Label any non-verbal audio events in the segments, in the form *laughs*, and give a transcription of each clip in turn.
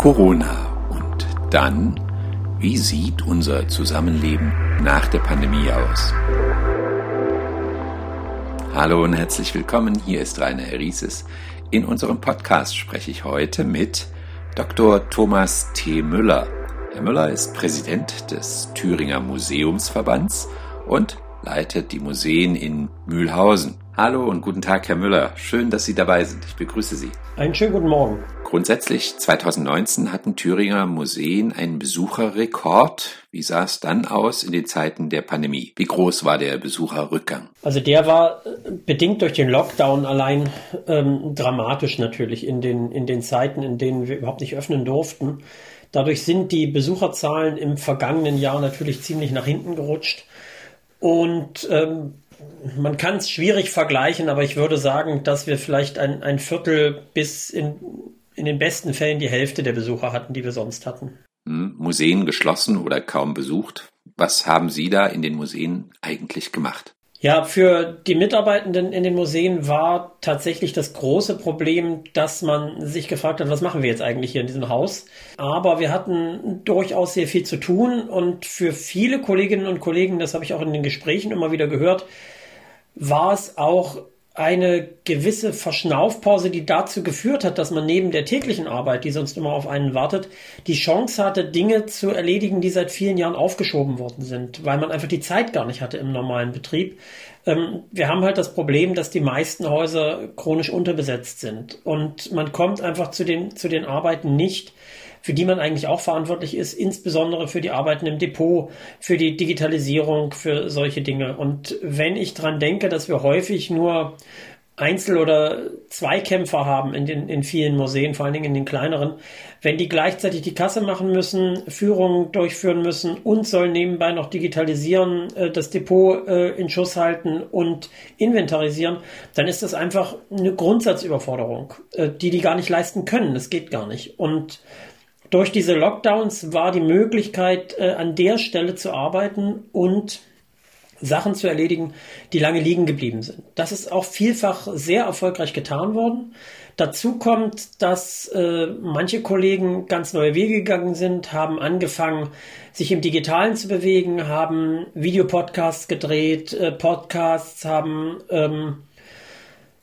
Corona und dann, wie sieht unser Zusammenleben nach der Pandemie aus? Hallo und herzlich willkommen, hier ist Rainer Rieses. In unserem Podcast spreche ich heute mit Dr. Thomas T. Müller. Herr Müller ist Präsident des Thüringer Museumsverbands und leitet die Museen in Mühlhausen. Hallo und guten Tag, Herr Müller. Schön, dass Sie dabei sind. Ich begrüße Sie. Einen schönen guten Morgen. Grundsätzlich 2019 hatten Thüringer Museen einen Besucherrekord. Wie sah es dann aus in den Zeiten der Pandemie? Wie groß war der Besucherrückgang? Also der war äh, bedingt durch den Lockdown allein ähm, dramatisch natürlich in den, in den Zeiten, in denen wir überhaupt nicht öffnen durften. Dadurch sind die Besucherzahlen im vergangenen Jahr natürlich ziemlich nach hinten gerutscht. Und ähm, man kann es schwierig vergleichen, aber ich würde sagen, dass wir vielleicht ein, ein Viertel bis in, in den besten Fällen die Hälfte der Besucher hatten, die wir sonst hatten. Hm, Museen geschlossen oder kaum besucht. Was haben Sie da in den Museen eigentlich gemacht? Ja, für die Mitarbeitenden in den Museen war tatsächlich das große Problem, dass man sich gefragt hat, was machen wir jetzt eigentlich hier in diesem Haus? Aber wir hatten durchaus sehr viel zu tun und für viele Kolleginnen und Kollegen, das habe ich auch in den Gesprächen immer wieder gehört, war es auch eine gewisse Verschnaufpause, die dazu geführt hat, dass man neben der täglichen Arbeit, die sonst immer auf einen wartet, die Chance hatte, Dinge zu erledigen, die seit vielen Jahren aufgeschoben worden sind, weil man einfach die Zeit gar nicht hatte im normalen Betrieb. Ähm, wir haben halt das Problem, dass die meisten Häuser chronisch unterbesetzt sind und man kommt einfach zu den, zu den Arbeiten nicht, für die man eigentlich auch verantwortlich ist, insbesondere für die Arbeiten im Depot, für die Digitalisierung, für solche Dinge. Und wenn ich dran denke, dass wir häufig nur Einzel- oder Zweikämpfer haben in den in vielen Museen, vor allen Dingen in den kleineren, wenn die gleichzeitig die Kasse machen müssen, Führungen durchführen müssen und sollen nebenbei noch digitalisieren, äh, das Depot äh, in Schuss halten und inventarisieren, dann ist das einfach eine Grundsatzüberforderung, äh, die die gar nicht leisten können. Das geht gar nicht. Und durch diese Lockdowns war die Möglichkeit, äh, an der Stelle zu arbeiten und Sachen zu erledigen, die lange liegen geblieben sind. Das ist auch vielfach sehr erfolgreich getan worden. Dazu kommt, dass äh, manche Kollegen ganz neue Wege gegangen sind, haben angefangen, sich im Digitalen zu bewegen, haben Videopodcasts gedreht, äh, Podcasts, haben ähm,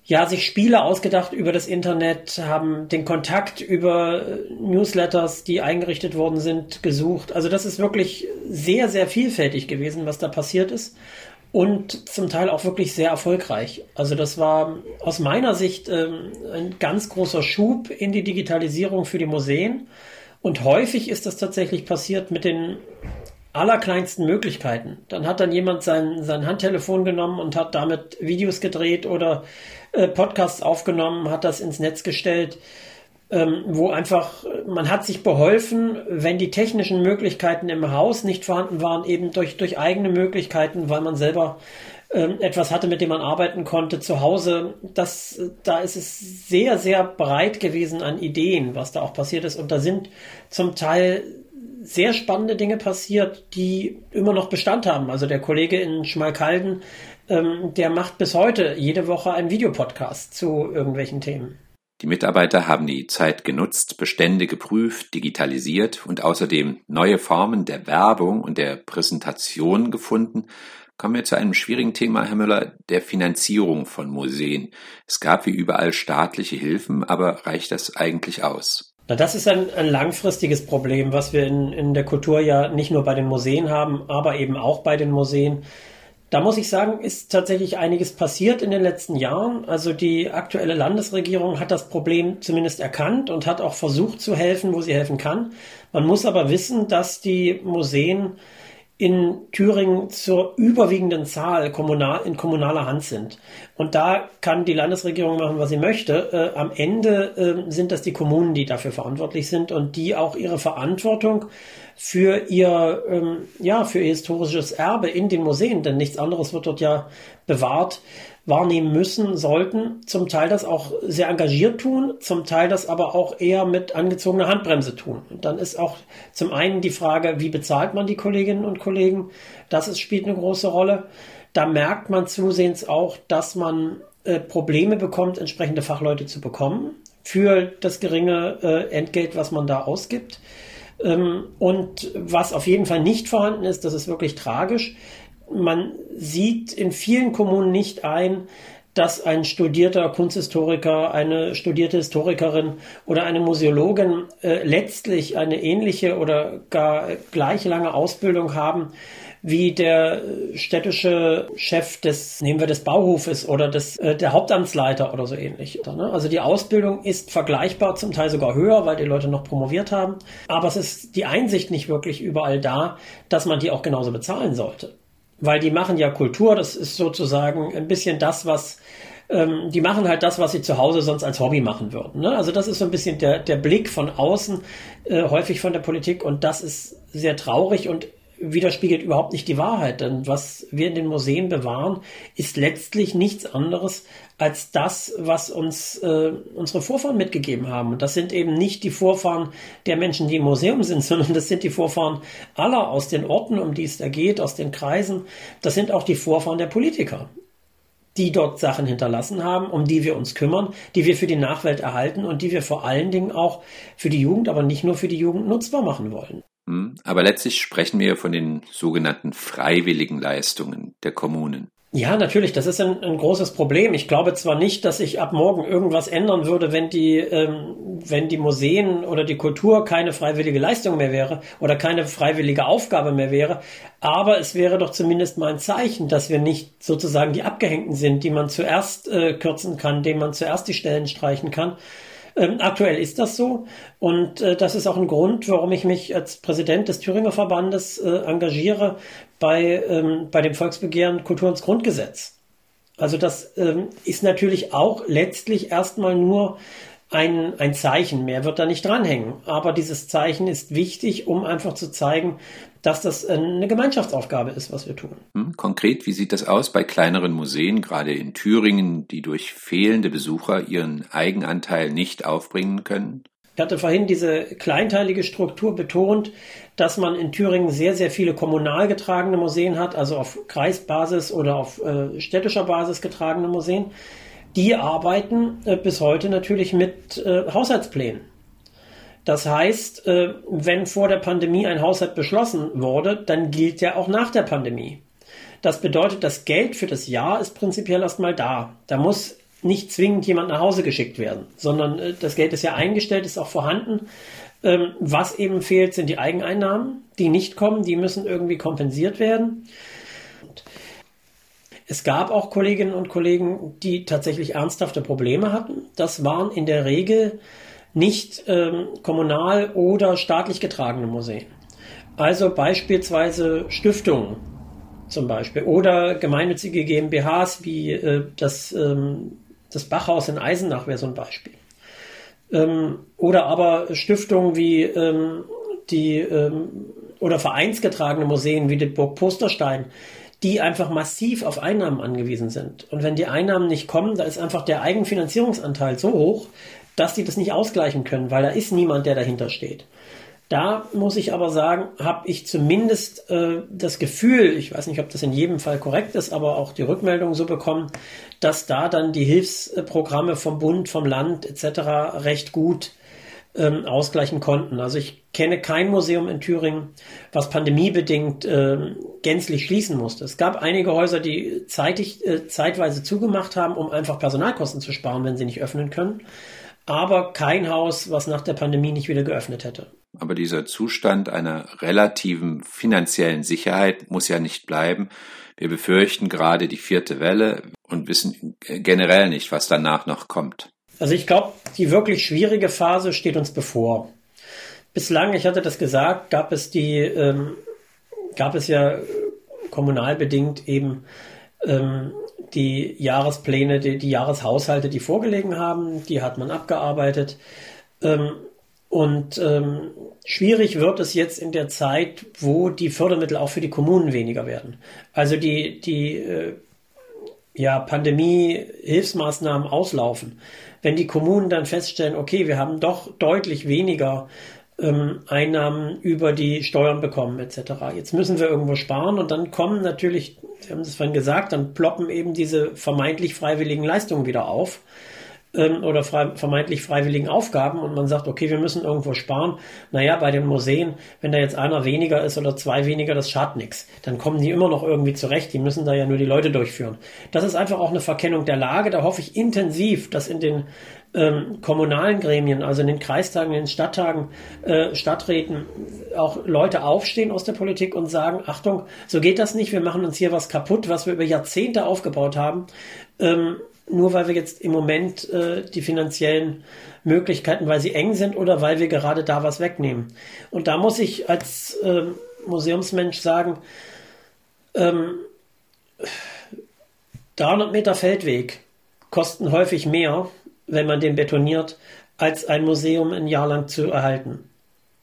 ja, sich Spiele ausgedacht über das Internet, haben den Kontakt über äh, Newsletters, die eingerichtet worden sind, gesucht. Also das ist wirklich sehr, sehr vielfältig gewesen, was da passiert ist. Und zum Teil auch wirklich sehr erfolgreich. Also das war aus meiner Sicht ähm, ein ganz großer Schub in die Digitalisierung für die Museen. Und häufig ist das tatsächlich passiert mit den allerkleinsten Möglichkeiten. Dann hat dann jemand sein, sein Handtelefon genommen und hat damit Videos gedreht oder äh, Podcasts aufgenommen, hat das ins Netz gestellt, ähm, wo einfach, man hat sich beholfen, wenn die technischen Möglichkeiten im Haus nicht vorhanden waren, eben durch, durch eigene Möglichkeiten, weil man selber ähm, etwas hatte, mit dem man arbeiten konnte zu Hause. Das, da ist es sehr, sehr breit gewesen an Ideen, was da auch passiert ist. Und da sind zum Teil sehr spannende Dinge passiert, die immer noch Bestand haben. Also der Kollege in Schmalkalden, ähm, der macht bis heute jede Woche einen Videopodcast zu irgendwelchen Themen. Die Mitarbeiter haben die Zeit genutzt, Bestände geprüft, digitalisiert und außerdem neue Formen der Werbung und der Präsentation gefunden. Kommen wir zu einem schwierigen Thema, Herr Müller, der Finanzierung von Museen. Es gab wie überall staatliche Hilfen, aber reicht das eigentlich aus? Na, das ist ein, ein langfristiges Problem, was wir in, in der Kultur ja nicht nur bei den Museen haben, aber eben auch bei den Museen. Da muss ich sagen, ist tatsächlich einiges passiert in den letzten Jahren. Also die aktuelle Landesregierung hat das Problem zumindest erkannt und hat auch versucht zu helfen, wo sie helfen kann. Man muss aber wissen, dass die Museen in Thüringen zur überwiegenden Zahl kommunal, in kommunaler Hand sind. Und da kann die Landesregierung machen, was sie möchte. Äh, am Ende äh, sind das die Kommunen, die dafür verantwortlich sind und die auch ihre Verantwortung für ihr, ähm, ja, für ihr historisches Erbe in den Museen, denn nichts anderes wird dort ja bewahrt, wahrnehmen müssen, sollten, zum Teil das auch sehr engagiert tun, zum Teil das aber auch eher mit angezogener Handbremse tun. Und dann ist auch zum einen die Frage, wie bezahlt man die Kolleginnen und Kollegen? Das ist, spielt eine große Rolle. Da merkt man zusehends auch, dass man äh, Probleme bekommt, entsprechende Fachleute zu bekommen für das geringe äh, Entgelt, was man da ausgibt. Ähm, und was auf jeden Fall nicht vorhanden ist, das ist wirklich tragisch. Man sieht in vielen Kommunen nicht ein, dass ein studierter Kunsthistoriker, eine studierte Historikerin oder eine Museologin äh, letztlich eine ähnliche oder gar gleich lange Ausbildung haben wie der städtische Chef des, nehmen wir des Bauhofes oder des, äh, der Hauptamtsleiter oder so ähnlich. Ne? Also die Ausbildung ist vergleichbar, zum Teil sogar höher, weil die Leute noch promoviert haben. Aber es ist die Einsicht nicht wirklich überall da, dass man die auch genauso bezahlen sollte weil die machen ja Kultur, das ist sozusagen ein bisschen das, was ähm, die machen halt das, was sie zu Hause sonst als Hobby machen würden. Ne? Also das ist so ein bisschen der, der Blick von außen, äh, häufig von der Politik und das ist sehr traurig und widerspiegelt überhaupt nicht die Wahrheit. Denn was wir in den Museen bewahren, ist letztlich nichts anderes als das, was uns äh, unsere Vorfahren mitgegeben haben. Und das sind eben nicht die Vorfahren der Menschen, die im Museum sind, *laughs* sondern das sind die Vorfahren aller aus den Orten, um die es da geht, aus den Kreisen. Das sind auch die Vorfahren der Politiker die dort Sachen hinterlassen haben, um die wir uns kümmern, die wir für die Nachwelt erhalten und die wir vor allen Dingen auch für die Jugend, aber nicht nur für die Jugend nutzbar machen wollen. Hm, aber letztlich sprechen wir von den sogenannten freiwilligen Leistungen der Kommunen. Ja, natürlich, das ist ein, ein, großes Problem. Ich glaube zwar nicht, dass sich ab morgen irgendwas ändern würde, wenn die, ähm, wenn die Museen oder die Kultur keine freiwillige Leistung mehr wäre oder keine freiwillige Aufgabe mehr wäre, aber es wäre doch zumindest mal ein Zeichen, dass wir nicht sozusagen die Abgehängten sind, die man zuerst äh, kürzen kann, denen man zuerst die Stellen streichen kann, ähm, aktuell ist das so und äh, das ist auch ein Grund, warum ich mich als Präsident des Thüringer Verbandes äh, engagiere bei, ähm, bei dem Volksbegehren Kultur ins Grundgesetz. Also das ähm, ist natürlich auch letztlich erstmal nur ein, ein Zeichen. Mehr wird da nicht dranhängen. Aber dieses Zeichen ist wichtig, um einfach zu zeigen, dass das eine Gemeinschaftsaufgabe ist, was wir tun. Hm, konkret, wie sieht das aus bei kleineren Museen, gerade in Thüringen, die durch fehlende Besucher ihren Eigenanteil nicht aufbringen können? Ich hatte vorhin diese kleinteilige Struktur betont, dass man in Thüringen sehr, sehr viele kommunal getragene Museen hat, also auf Kreisbasis oder auf äh, städtischer Basis getragene Museen die arbeiten äh, bis heute natürlich mit äh, Haushaltsplänen. Das heißt, äh, wenn vor der Pandemie ein Haushalt beschlossen wurde, dann gilt der auch nach der Pandemie. Das bedeutet, das Geld für das Jahr ist prinzipiell erstmal da. Da muss nicht zwingend jemand nach Hause geschickt werden, sondern äh, das Geld ist ja eingestellt, ist auch vorhanden. Ähm, was eben fehlt, sind die Eigeneinnahmen, die nicht kommen, die müssen irgendwie kompensiert werden. Es gab auch Kolleginnen und Kollegen, die tatsächlich ernsthafte Probleme hatten. Das waren in der Regel nicht ähm, kommunal oder staatlich getragene Museen. Also beispielsweise Stiftungen zum Beispiel oder gemeinnützige GmbHs wie äh, das, ähm, das Bachhaus in Eisenach wäre so ein Beispiel. Ähm, oder aber Stiftungen wie ähm, die ähm, oder vereinsgetragene Museen wie die Burg Posterstein, die einfach massiv auf Einnahmen angewiesen sind. Und wenn die Einnahmen nicht kommen, da ist einfach der Eigenfinanzierungsanteil so hoch, dass die das nicht ausgleichen können, weil da ist niemand, der dahinter steht. Da muss ich aber sagen, habe ich zumindest äh, das Gefühl, ich weiß nicht, ob das in jedem Fall korrekt ist, aber auch die Rückmeldung so bekommen, dass da dann die Hilfsprogramme vom Bund, vom Land etc. recht gut ähm, ausgleichen konnten. Also ich kenne kein Museum in Thüringen, was pandemiebedingt äh, gänzlich schließen musste. Es gab einige Häuser, die zeitig, äh, zeitweise zugemacht haben, um einfach Personalkosten zu sparen, wenn sie nicht öffnen können. Aber kein Haus, was nach der Pandemie nicht wieder geöffnet hätte. Aber dieser Zustand einer relativen finanziellen Sicherheit muss ja nicht bleiben. Wir befürchten gerade die vierte Welle und wissen generell nicht, was danach noch kommt. Also ich glaube, die wirklich schwierige Phase steht uns bevor. Bislang, ich hatte das gesagt, gab es die, ähm, gab es ja kommunalbedingt eben ähm, die Jahrespläne, die, die Jahreshaushalte, die vorgelegen haben, die hat man abgearbeitet. Ähm, und ähm, schwierig wird es jetzt in der Zeit, wo die Fördermittel auch für die Kommunen weniger werden. Also die, die äh, ja, Pandemie-Hilfsmaßnahmen auslaufen wenn die Kommunen dann feststellen, okay, wir haben doch deutlich weniger ähm, Einnahmen über die Steuern bekommen etc. Jetzt müssen wir irgendwo sparen und dann kommen natürlich, Sie haben es vorhin gesagt, dann ploppen eben diese vermeintlich freiwilligen Leistungen wieder auf ähm, oder frei, vermeintlich freiwilligen Aufgaben und man sagt, okay, wir müssen irgendwo sparen. Naja, bei den Museen, wenn da jetzt einer weniger ist oder zwei weniger, das schadet nichts. Dann kommen die immer noch irgendwie zurecht. Die müssen da ja nur die Leute durchführen. Das ist einfach auch eine Verkennung der Lage. Da hoffe ich intensiv, dass in den ähm, kommunalen Gremien, also in den Kreistagen, in den Stadttagen, äh, Stadträten, auch Leute aufstehen aus der Politik und sagen, Achtung, so geht das nicht, wir machen uns hier was kaputt, was wir über Jahrzehnte aufgebaut haben. Ähm, nur weil wir jetzt im Moment äh, die finanziellen Möglichkeiten, weil sie eng sind oder weil wir gerade da was wegnehmen. Und da muss ich als äh, Museumsmensch sagen, ähm, 300 Meter Feldweg kosten häufig mehr, wenn man den betoniert, als ein Museum ein Jahr lang zu erhalten.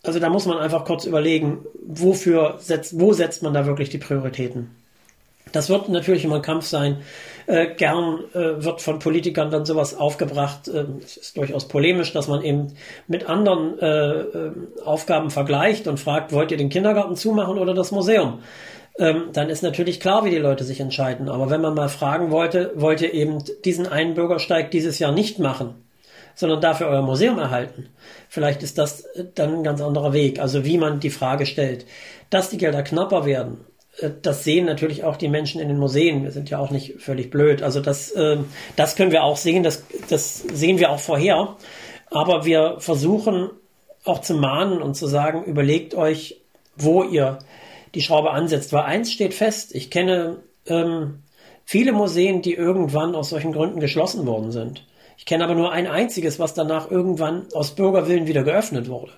Also da muss man einfach kurz überlegen, wofür setzt, wo setzt man da wirklich die Prioritäten. Das wird natürlich immer ein Kampf sein. Äh, gern äh, wird von Politikern dann sowas aufgebracht. Äh, es ist durchaus polemisch, dass man eben mit anderen äh, äh, Aufgaben vergleicht und fragt, wollt ihr den Kindergarten zumachen oder das Museum? Ähm, dann ist natürlich klar, wie die Leute sich entscheiden. Aber wenn man mal fragen wollte, wollt ihr eben diesen einen Bürgersteig dieses Jahr nicht machen, sondern dafür euer Museum erhalten? Vielleicht ist das dann ein ganz anderer Weg. Also wie man die Frage stellt. Dass die Gelder knapper werden, äh, das sehen natürlich auch die Menschen in den Museen. Wir sind ja auch nicht völlig blöd. Also das, äh, das können wir auch sehen, das, das sehen wir auch vorher. Aber wir versuchen auch zu mahnen und zu sagen, überlegt euch, wo ihr die Schraube ansetzt. Weil eins steht fest, ich kenne ähm, viele Museen, die irgendwann aus solchen Gründen geschlossen worden sind. Ich kenne aber nur ein einziges, was danach irgendwann aus Bürgerwillen wieder geöffnet wurde.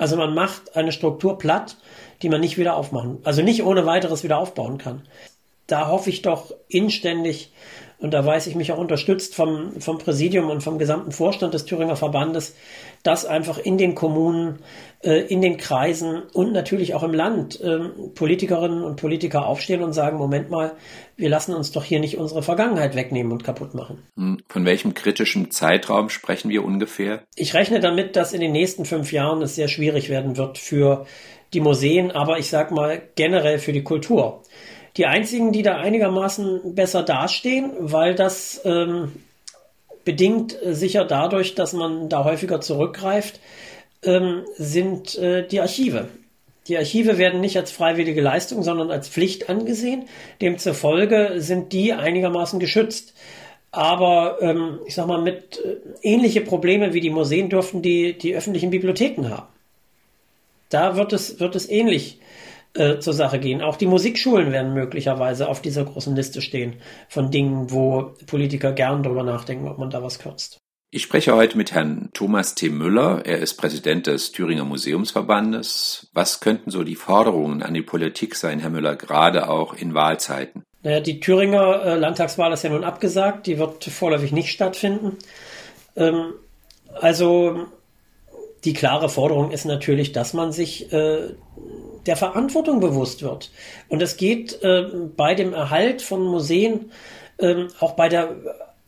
Also man macht eine Struktur platt, die man nicht wieder aufmachen, also nicht ohne weiteres wieder aufbauen kann. Da hoffe ich doch inständig, und da weiß ich mich auch unterstützt vom, vom Präsidium und vom gesamten Vorstand des Thüringer Verbandes, dass einfach in den Kommunen, äh, in den Kreisen und natürlich auch im Land äh, Politikerinnen und Politiker aufstehen und sagen, Moment mal, wir lassen uns doch hier nicht unsere Vergangenheit wegnehmen und kaputt machen. Hm, von welchem kritischen Zeitraum sprechen wir ungefähr? Ich rechne damit, dass in den nächsten fünf Jahren es sehr schwierig werden wird für die Museen, aber ich sag mal generell für die Kultur. Die einzigen, die da einigermaßen besser dastehen, weil das ähm, bedingt sicher dadurch, dass man da häufiger zurückgreift, ähm, sind äh, die Archive. Die Archive werden nicht als freiwillige Leistung, sondern als Pflicht angesehen. Demzufolge sind die einigermaßen geschützt. Aber ähm, ich sag mal, mit äh, ähnliche Probleme wie die Museen dürften die, die öffentlichen Bibliotheken haben. Da wird es, wird es ähnlich äh, zur Sache gehen. Auch die Musikschulen werden möglicherweise auf dieser großen Liste stehen von Dingen, wo Politiker gern darüber nachdenken, ob man da was kürzt. Ich spreche heute mit Herrn Thomas T. Müller. Er ist Präsident des Thüringer Museumsverbandes. Was könnten so die Forderungen an die Politik sein, Herr Müller, gerade auch in Wahlzeiten? Naja, die Thüringer äh, Landtagswahl ist ja nun abgesagt. Die wird vorläufig nicht stattfinden. Ähm, also die klare Forderung ist natürlich, dass man sich äh, der Verantwortung bewusst wird. Und es geht äh, bei dem Erhalt von Museen, äh, auch bei der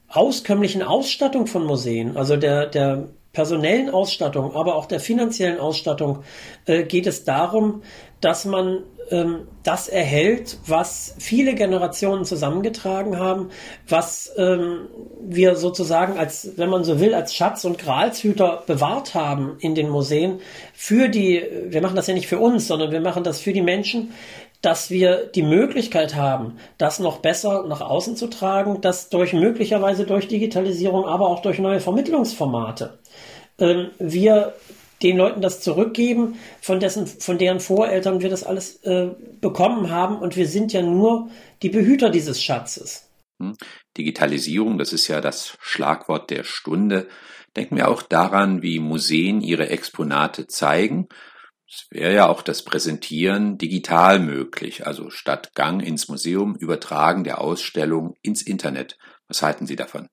auskömmlichen Ausstattung von Museen, also der, der personellen Ausstattung, aber auch der finanziellen Ausstattung, äh, geht es darum, dass man ähm, das erhält, was viele Generationen zusammengetragen haben, was ähm, wir sozusagen als, wenn man so will, als Schatz- und Gralshüter bewahrt haben in den Museen für die, wir machen das ja nicht für uns, sondern wir machen das für die Menschen, dass wir die Möglichkeit haben, das noch besser nach außen zu tragen, das durch möglicherweise durch Digitalisierung, aber auch durch neue Vermittlungsformate ähm, wir den Leuten das zurückgeben, von dessen, von deren Voreltern wir das alles äh, bekommen haben. Und wir sind ja nur die Behüter dieses Schatzes. Hm. Digitalisierung, das ist ja das Schlagwort der Stunde. Denken wir auch daran, wie Museen ihre Exponate zeigen. Es wäre ja auch das Präsentieren digital möglich, also statt Gang ins Museum Übertragen der Ausstellung ins Internet. Was halten Sie davon?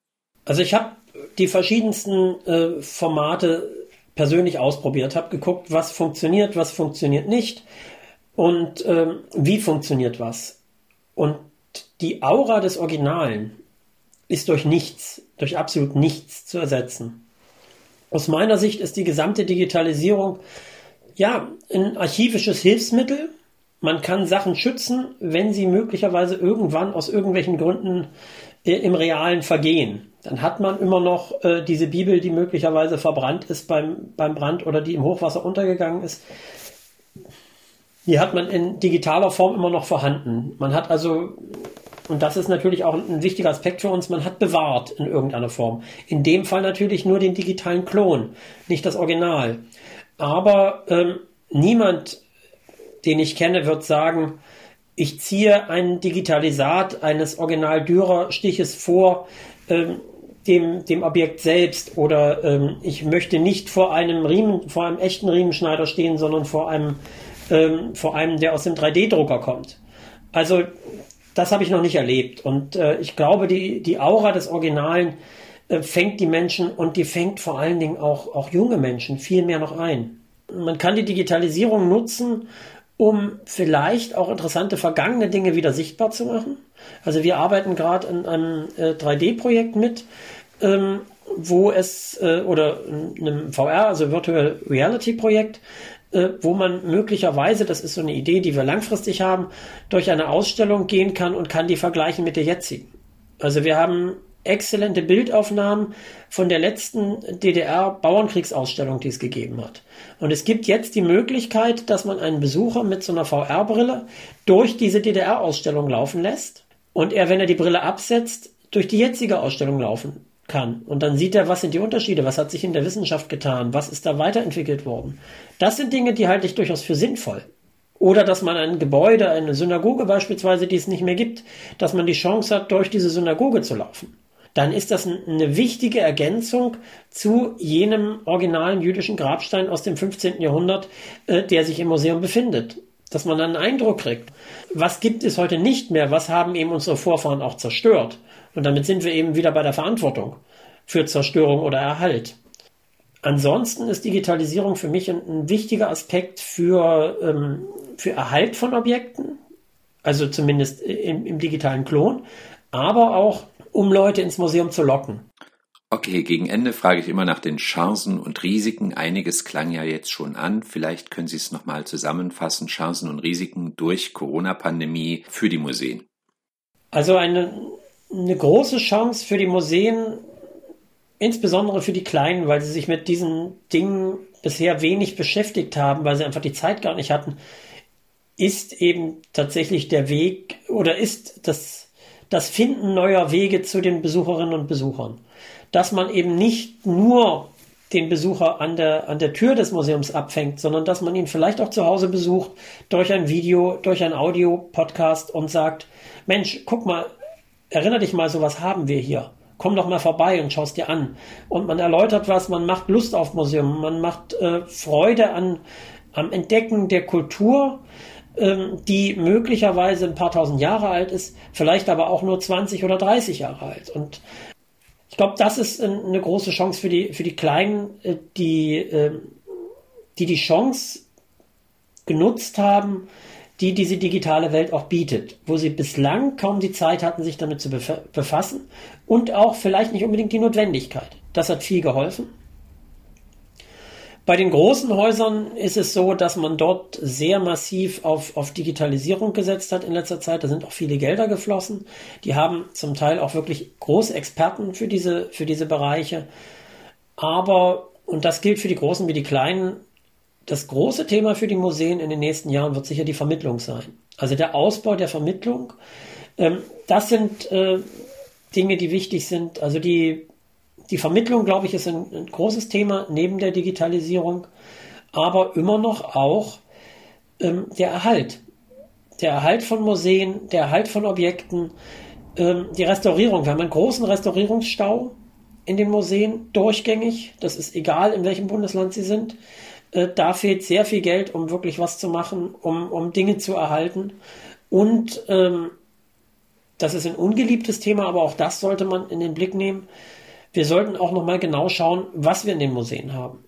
Also ich habe die verschiedensten äh, Formate persönlich ausprobiert, habe geguckt, was funktioniert, was funktioniert nicht und ähm, wie funktioniert was. Und die Aura des Originalen ist durch nichts, durch absolut nichts zu ersetzen. Aus meiner Sicht ist die gesamte Digitalisierung Ja, ein archivisches Hilfsmittel. Man kann Sachen schützen, wenn sie möglicherweise irgendwann aus irgendwelchen Gründen äh, im Realen vergehen. Dann hat man immer noch äh, diese Bibel, die möglicherweise verbrannt ist beim, beim Brand oder die im Hochwasser untergegangen ist. Die hat man in digitaler Form immer noch vorhanden. Man hat also, und das ist natürlich auch ein wichtiger Aspekt für uns, man hat bewahrt in irgendeiner Form. In dem Fall natürlich nur den digitalen Klon, nicht das Original. Aber ähm, niemand, den ich kenne, wird sagen, ich ziehe ein Digitalisat eines Original-Dürer-Stiches vor ähm, dem, dem Objekt selbst oder ähm, ich möchte nicht vor einem Riemen, vor einem echten Riemenschneider stehen, sondern vor einem ähm, vor allem der aus dem 3D-Drucker kommt. Also das habe ich noch nicht erlebt. Und äh, ich glaube, die, die Aura des Originalen fängt die Menschen und die fängt vor allen Dingen auch, auch junge Menschen viel mehr noch ein. Man kann die Digitalisierung nutzen, um vielleicht auch interessante vergangene Dinge wieder sichtbar zu machen. Also wir arbeiten gerade in einem äh, 3D-Projekt mit, ähm, wo es, äh, oder in einem VR, also Virtual Reality Projekt, äh, wo man möglicherweise, das ist so eine Idee, die wir langfristig haben, durch eine Ausstellung gehen kann und kann die vergleichen mit der jetzigen. Also wir haben exzellente Bildaufnahmen von der letzten DDR-Bauernkriegsausstellung, die es gegeben hat. Und es gibt jetzt die Möglichkeit, dass man einen Besucher mit so einer VR-Brille durch diese DDR-Ausstellung laufen lässt und er, wenn er die Brille absetzt, durch die jetzige Ausstellung laufen kann. Und dann sieht er, was sind die Unterschiede, was hat sich in der Wissenschaft getan, was ist da weiterentwickelt worden. Das sind Dinge, die halte ich durchaus für sinnvoll. Oder dass man ein Gebäude, eine Synagoge beispielsweise, die es nicht mehr gibt, dass man die Chance hat, durch diese Synagoge zu laufen. Dann ist das eine wichtige Ergänzung zu jenem originalen jüdischen Grabstein aus dem 15. Jahrhundert, äh, der sich im Museum befindet. Dass man einen Eindruck kriegt. Was gibt es heute nicht mehr? Was haben eben unsere Vorfahren auch zerstört? Und damit sind wir eben wieder bei der Verantwortung für Zerstörung oder Erhalt. Ansonsten ist Digitalisierung für mich ein, ein wichtiger Aspekt für, ähm, für Erhalt von Objekten, also zumindest im, im digitalen Klon, aber auch um Leute ins Museum zu locken. Okay, gegen Ende frage ich immer nach den Chancen und Risiken. Einiges klang ja jetzt schon an. Vielleicht können Sie es nochmal zusammenfassen. Chancen und Risiken durch Corona-Pandemie für die Museen. Also eine eine große Chance für die Museen, insbesondere für die Kleinen, weil sie sich mit diesen Dingen bisher wenig beschäftigt haben, weil sie einfach die Zeit gar nicht hatten, ist eben tatsächlich der Weg oder ist das, das Finden neuer Wege zu den Besucherinnen und Besuchern. Dass man eben nicht nur den Besucher an der, an der Tür des Museums abfängt, sondern dass man ihn vielleicht auch zu Hause besucht, durch ein Video, durch ein Audio-Podcast und sagt, Mensch, guck mal, erinner dich mal, sowas haben wir hier. Komm doch mal vorbei und schaust dir an. Und man erläutert was, man macht Lust auf Museum, man macht äh, Freude an, am Entdecken der Kultur, die möglicherweise ein paar tausend Jahre alt ist, vielleicht aber auch nur 20 oder 30 Jahre alt. Und ich glaube, das ist eine große Chance für die, für die Kleinen, äh, die, äh, die die Chance genutzt haben, die diese digitale Welt auch bietet, wo sie bislang kaum die Zeit hatten, sich damit zu befassen und auch vielleicht nicht unbedingt die Notwendigkeit. Das hat viel geholfen. Bei den großen Häusern ist es so, dass man dort sehr massiv auf, auf Digitalisierung gesetzt hat in letzter Zeit. Da sind auch viele Gelder geflossen. Die haben zum Teil auch wirklich große Experten für diese, für diese Bereiche. Aber, und das gilt für die Großen wie die Kleinen, das große Thema für die Museen in den nächsten Jahren wird sicher die Vermittlung sein. Also der Ausbau der Vermittlung. Ähm, das sind äh, Dinge, die wichtig sind. Also die, die Vermittlung, glaube ich, ist ein, ein, großes Thema neben der Digitalisierung, aber immer noch auch ähm, der Erhalt. Der Erhalt von Museen, der Erhalt von Objekten, ähm, die Restaurierung. Wir haben einen großen Restaurierungsstau in den Museen durchgängig. Das ist egal, in welchem Bundesland sie sind. Äh, da fehlt sehr viel Geld, um wirklich was zu machen, um, um Dinge zu erhalten. Und ähm, das ist ein ungeliebtes Thema, aber auch das sollte man in den Blick nehmen. Wir sollten auch nochmal genau schauen, was wir in den Museen haben.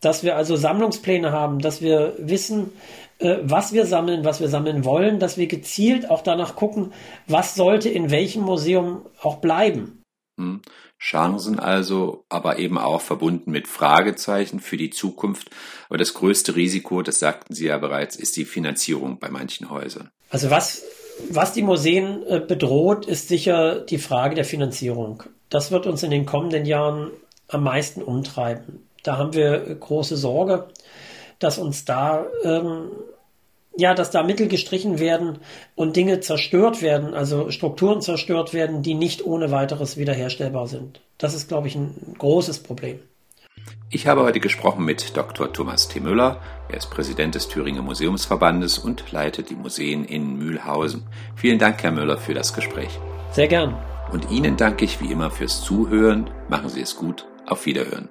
Dass wir also Sammlungspläne haben, dass wir wissen, äh, was wir sammeln, was wir sammeln wollen, dass wir gezielt auch danach gucken, was sollte in welchem Museum auch bleiben. Hm. Chancen also, aber eben auch verbunden mit Fragezeichen für die Zukunft. Aber das größte Risiko, das sagten Sie ja bereits, ist die Finanzierung bei manchen Häusern. Also was, was die Museen äh, bedroht, ist sicher die Frage der Finanzierung. Das wird uns in den kommenden Jahren am meisten umtreiben. Da haben wir große Sorge, dass uns da ähm, ja, dass da Mittel gestrichen werden und Dinge zerstört werden, also Strukturen zerstört werden, die nicht ohne weiteres wiederherstellbar sind. Das ist, glaube ich, ein großes Problem. Ich habe heute gesprochen mit Dr. Thomas T. Müller. Er ist Präsident des Thüringer Museumsverbandes und leitet die Museen in Mühlhausen. Vielen Dank, Herr Müller, für das Gespräch. Sehr gern. Und Ihnen danke ich wie immer fürs Zuhören. Machen Sie es gut. Auf Wiederhören.